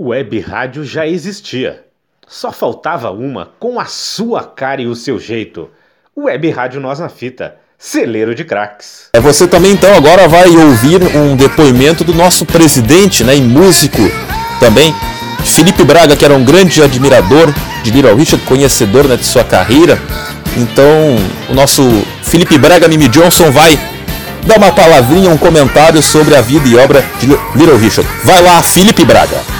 Web rádio já existia. Só faltava uma com a sua cara e o seu jeito. Web Rádio Nós na Fita, celeiro de craques. É você também então agora vai ouvir um depoimento do nosso presidente, né, e músico também, Felipe Braga, que era um grande admirador de Little Richard, conhecedor né, de sua carreira. Então, o nosso Felipe Braga Mimi Johnson vai dar uma palavrinha, um comentário sobre a vida e obra de Little Richard. Vai lá, Felipe Braga.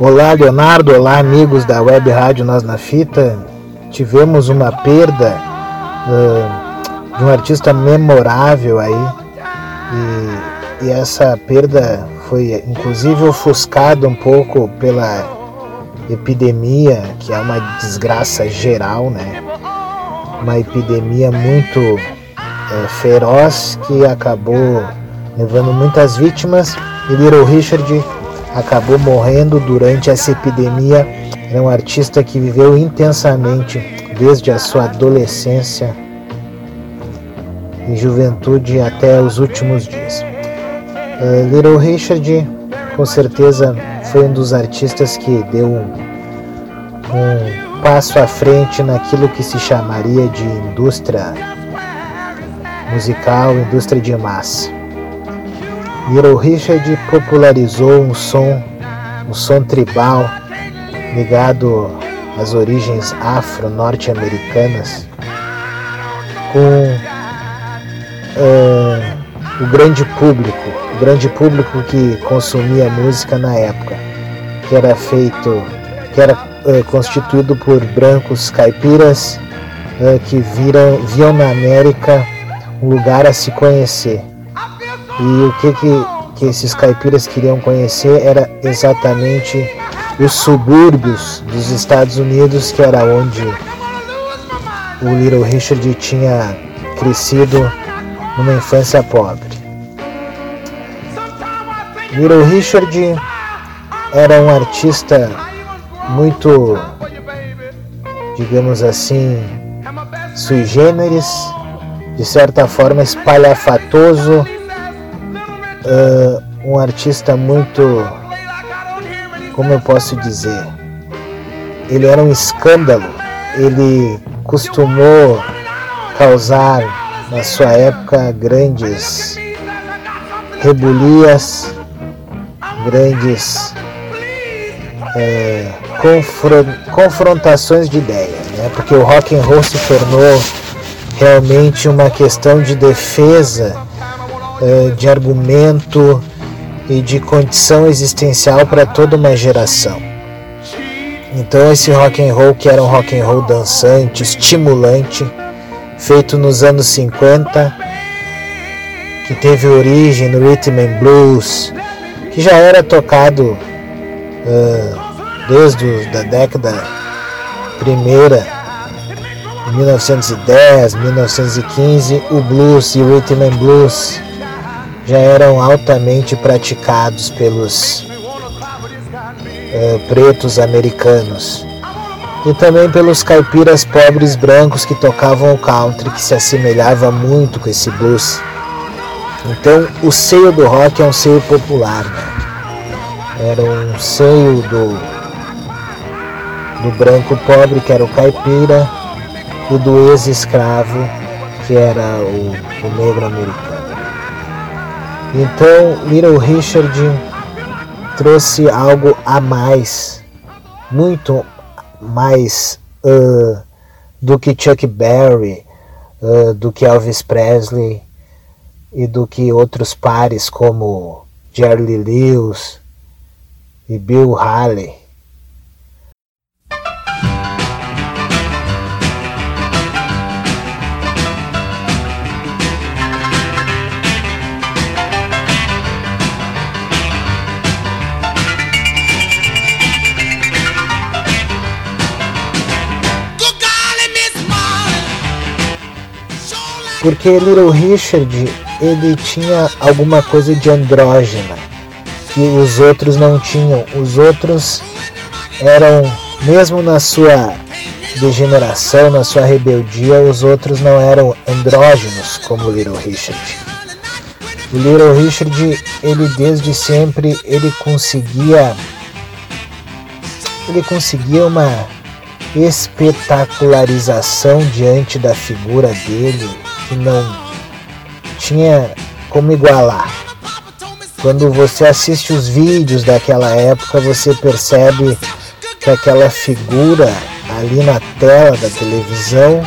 Olá, Leonardo. Olá, amigos da Web Rádio Nós na Fita. Tivemos uma perda uh, de um artista memorável aí. E, e, essa perda foi inclusive ofuscada um pouco pela epidemia, que é uma desgraça geral, né? Uma epidemia muito uh, feroz que acabou levando muitas vítimas. E Little Richard acabou morrendo durante essa epidemia. É um artista que viveu intensamente desde a sua adolescência e juventude até os últimos dias. Uh, Little Richard, com certeza, foi um dos artistas que deu um, um passo à frente naquilo que se chamaria de indústria musical, indústria de massa. Little Richard popularizou um som, um som tribal ligado às origens afro-norte-americanas com uh, o grande público, o grande público que consumia música na época, que era feito, que era uh, constituído por brancos caipiras uh, que viram, viam na América um lugar a se conhecer e o que, que, que esses caipiras queriam conhecer era exatamente os subúrbios dos Estados Unidos, que era onde o Little Richard tinha crescido numa infância pobre. Little Richard era um artista muito, digamos assim, sui generis, de certa forma espalhafatoso uh, um artista muito, como eu posso dizer, ele era um escândalo, ele costumou causar na sua época grandes rebulias, grandes é, confrontações de ideias, né? porque o rock and roll se tornou realmente uma questão de defesa de argumento e de condição existencial para toda uma geração. Então esse rock and roll que era um rock and roll dançante, estimulante, feito nos anos 50, que teve origem no rhythm and blues, que já era tocado uh, desde a década primeira, 1910, 1915, o blues e o rhythm and blues já eram altamente praticados pelos é, pretos americanos e também pelos caipiras pobres brancos que tocavam o country, que se assemelhava muito com esse blues. Então, o seio do rock é um seio popular, né? Era um seio do, do branco pobre, que era o caipira, e do ex-escravo, que era o, o negro americano. Então, Little Richard trouxe algo a mais, muito mais uh, do que Chuck Berry, uh, do que Elvis Presley e do que outros pares como Jerry Lewis e Bill Haley. Porque Little Richard ele tinha alguma coisa de andrógena que os outros não tinham. Os outros eram, mesmo na sua degeneração, na sua rebeldia, os outros não eram andrógenos como Little Richard. O Little Richard, ele desde sempre, ele conseguia ele conseguia uma espetacularização diante da figura dele que não tinha como igualar. Quando você assiste os vídeos daquela época, você percebe que aquela figura ali na tela da televisão,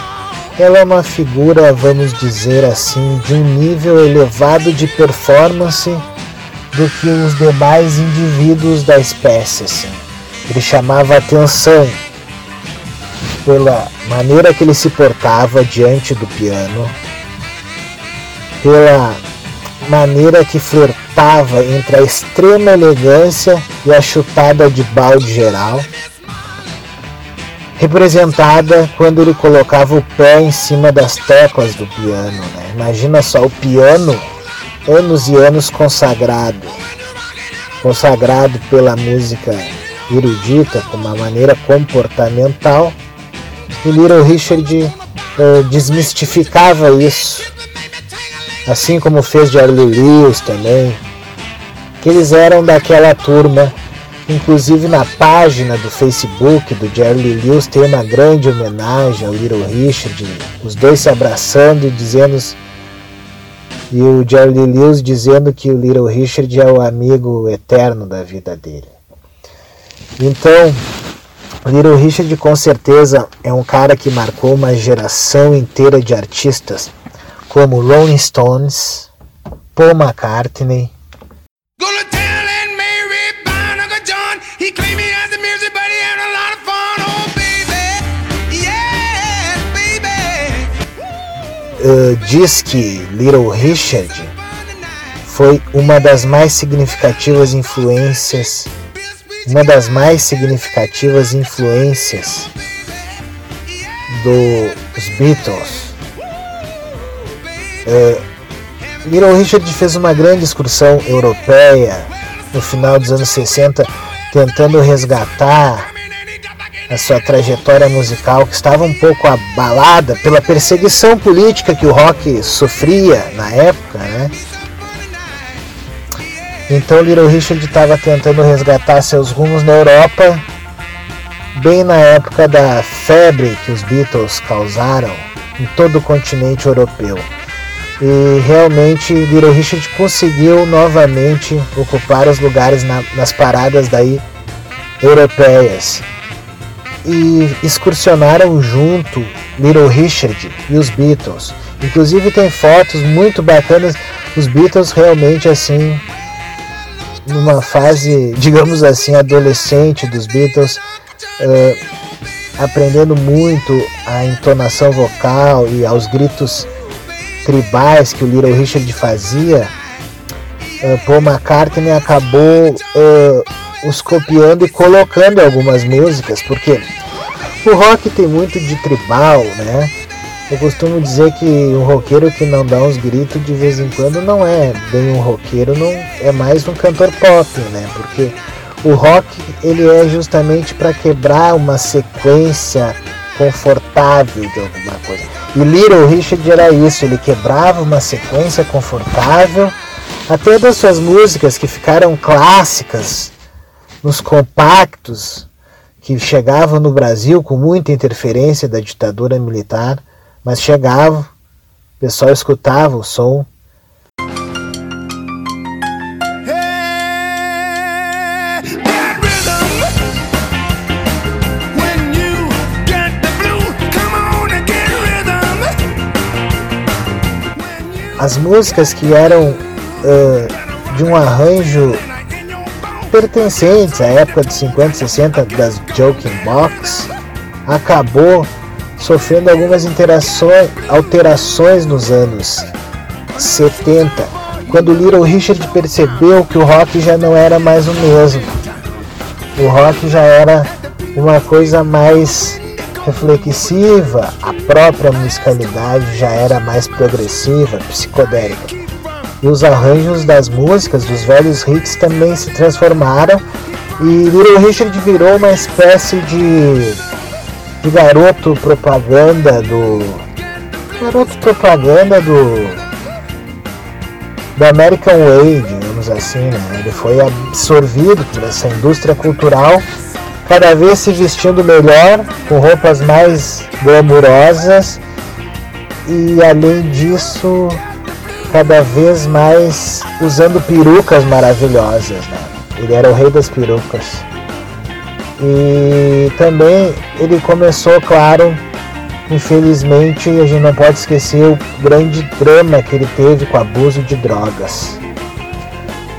ela é uma figura, vamos dizer assim, de um nível elevado de performance do que os demais indivíduos da espécie. Assim. Ele chamava atenção pela maneira que ele se portava diante do piano, pela maneira que flertava entre a extrema elegância e a chutada de balde geral, representada quando ele colocava o pé em cima das teclas do piano. Né? Imagina só o piano, anos e anos consagrado, consagrado pela música erudita, com uma maneira comportamental, e Little Richard uh, desmistificava isso assim como fez Jerry Lewis também, que eles eram daquela turma. Inclusive na página do Facebook do Jerry Lewis tem uma grande homenagem ao Little Richard, os dois se abraçando e dizendo e o Jerry Lewis dizendo que o Little Richard é o amigo eterno da vida dele. Então, Little Richard com certeza é um cara que marcou uma geração inteira de artistas como Rolling Stones, Paul McCartney. Uh, diz que Little Richard foi uma das mais significativas influências, uma das mais significativas influências dos Beatles é, Little Richard fez uma grande excursão europeia no final dos anos 60, tentando resgatar a sua trajetória musical que estava um pouco abalada pela perseguição política que o rock sofria na época, né? Então Little Richard estava tentando resgatar seus rumos na Europa, bem na época da febre que os Beatles causaram em todo o continente europeu. E realmente Little Richard conseguiu novamente ocupar os lugares na, nas paradas daí europeias. E excursionaram junto Little Richard e os Beatles. Inclusive tem fotos muito bacanas, os Beatles realmente assim numa fase, digamos assim, adolescente dos Beatles, uh, aprendendo muito a entonação vocal e aos gritos tribais que o Little Richard fazia, uh, Paul McCartney acabou uh, os copiando e colocando algumas músicas, porque o rock tem muito de tribal, né? Eu costumo dizer que um roqueiro que não dá uns gritos de vez em quando não é bem um roqueiro, não é mais um cantor pop, né? Porque o rock ele é justamente para quebrar uma sequência confortável de alguma coisa. E Little Richard era isso, ele quebrava uma sequência confortável, até das suas músicas que ficaram clássicas nos compactos que chegavam no Brasil com muita interferência da ditadura militar, mas chegavam, o pessoal escutava o som as músicas que eram uh, de um arranjo pertencentes à época de 50 e 60 das Joking Box, acabou sofrendo algumas alterações nos anos 70, quando Little Richard percebeu que o rock já não era mais o mesmo. O rock já era uma coisa mais reflexiva, a própria musicalidade já era mais progressiva, psicodélica. E os arranjos das músicas dos velhos hits também se transformaram e Little Richard virou uma espécie de, de garoto propaganda do garoto propaganda do do American Way, digamos assim, né? Ele foi absorvido por essa indústria cultural, cada vez se vestindo melhor, com roupas mais glamurosas e além disso, cada vez mais usando perucas maravilhosas, né? Ele era o rei das perucas. E também ele começou, claro, Infelizmente, a gente não pode esquecer o grande drama que ele teve com o abuso de drogas.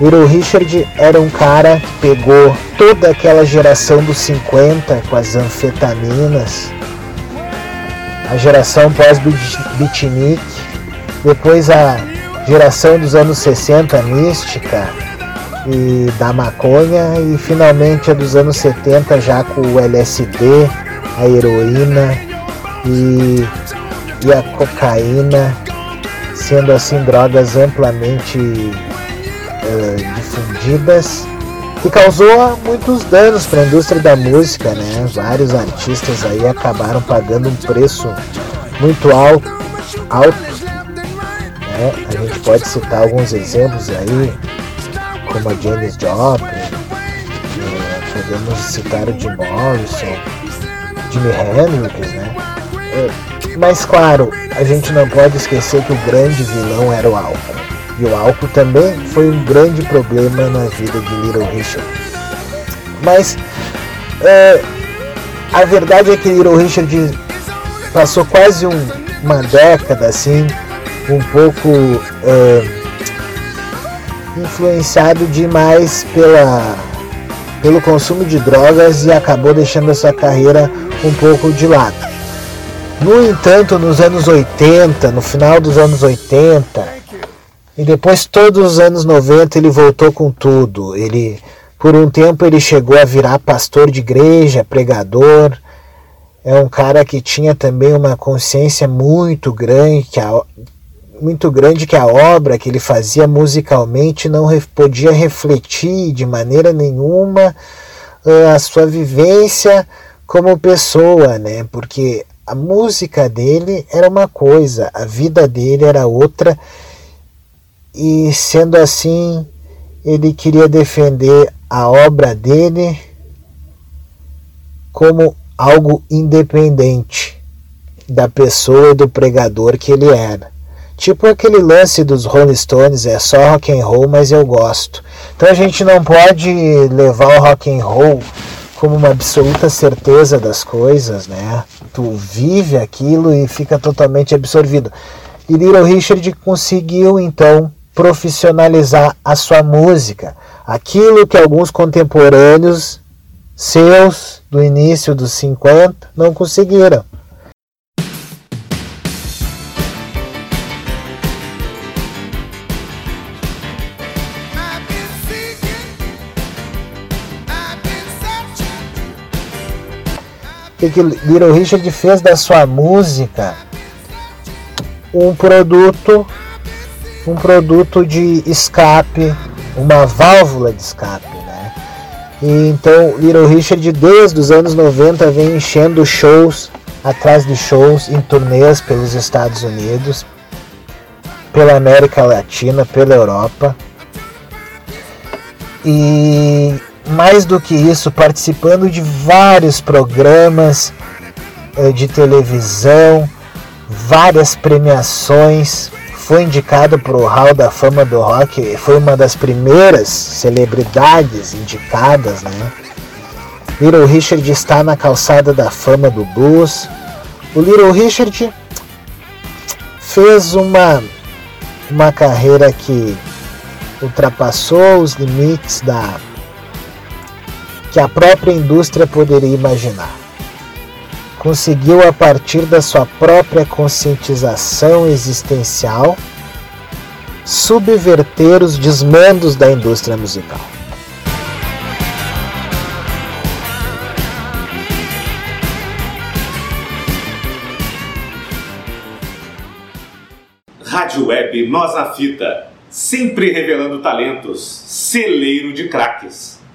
Little Richard era um cara que pegou toda aquela geração dos 50 com as anfetaminas, a geração pós-beatnik, depois a geração dos anos 60 mística e da maconha e finalmente a dos anos 70 já com o LSD, a heroína e, e a cocaína, sendo assim drogas amplamente uh, difundidas, que causou muitos danos para a indústria da música, né? Vários artistas aí acabaram pagando um preço muito alto, alto. Né? A gente pode citar alguns exemplos aí, como a Janis Joplin, eh, podemos citar o Jim Morrison, Jimi Hendrix, né? Mas claro, a gente não pode esquecer que o grande vilão era o álcool. E o álcool também foi um grande problema na vida de Little Richard. Mas é, a verdade é que Little Richard passou quase um, uma década assim, um pouco é, influenciado demais pela, pelo consumo de drogas e acabou deixando a sua carreira um pouco de lado. No entanto, nos anos 80, no final dos anos 80, e depois todos os anos 90 ele voltou com tudo. Ele por um tempo ele chegou a virar pastor de igreja, pregador. É um cara que tinha também uma consciência muito grande que a, muito grande que a obra que ele fazia musicalmente não podia refletir de maneira nenhuma uh, a sua vivência como pessoa, né? Porque a música dele era uma coisa, a vida dele era outra, e sendo assim, ele queria defender a obra dele como algo independente da pessoa e do pregador que ele era. Tipo aquele lance dos Rolling Stones, é só rock and roll, mas eu gosto. Então a gente não pode levar o rock and roll como uma absoluta certeza das coisas, né? Tu vive aquilo e fica totalmente absorvido. E Little Richard conseguiu então profissionalizar a sua música, aquilo que alguns contemporâneos seus do início dos 50 não conseguiram. que, que Little Richard fez da sua música um produto um produto de escape, uma válvula de escape, né? E então Little Richard desde os anos 90 vem enchendo shows atrás de shows em turnês pelos Estados Unidos, pela América Latina, pela Europa. E mais do que isso, participando de vários programas eh, de televisão, várias premiações. Foi indicado para o Hall da Fama do Rock, foi uma das primeiras celebridades indicadas, né? Little Richard está na calçada da fama do blues. O Little Richard fez uma, uma carreira que ultrapassou os limites da que a própria indústria poderia imaginar conseguiu, a partir da sua própria conscientização existencial, subverter os desmandos da indústria musical. Rádio Web Nós na Fita, sempre revelando talentos, celeiro de craques.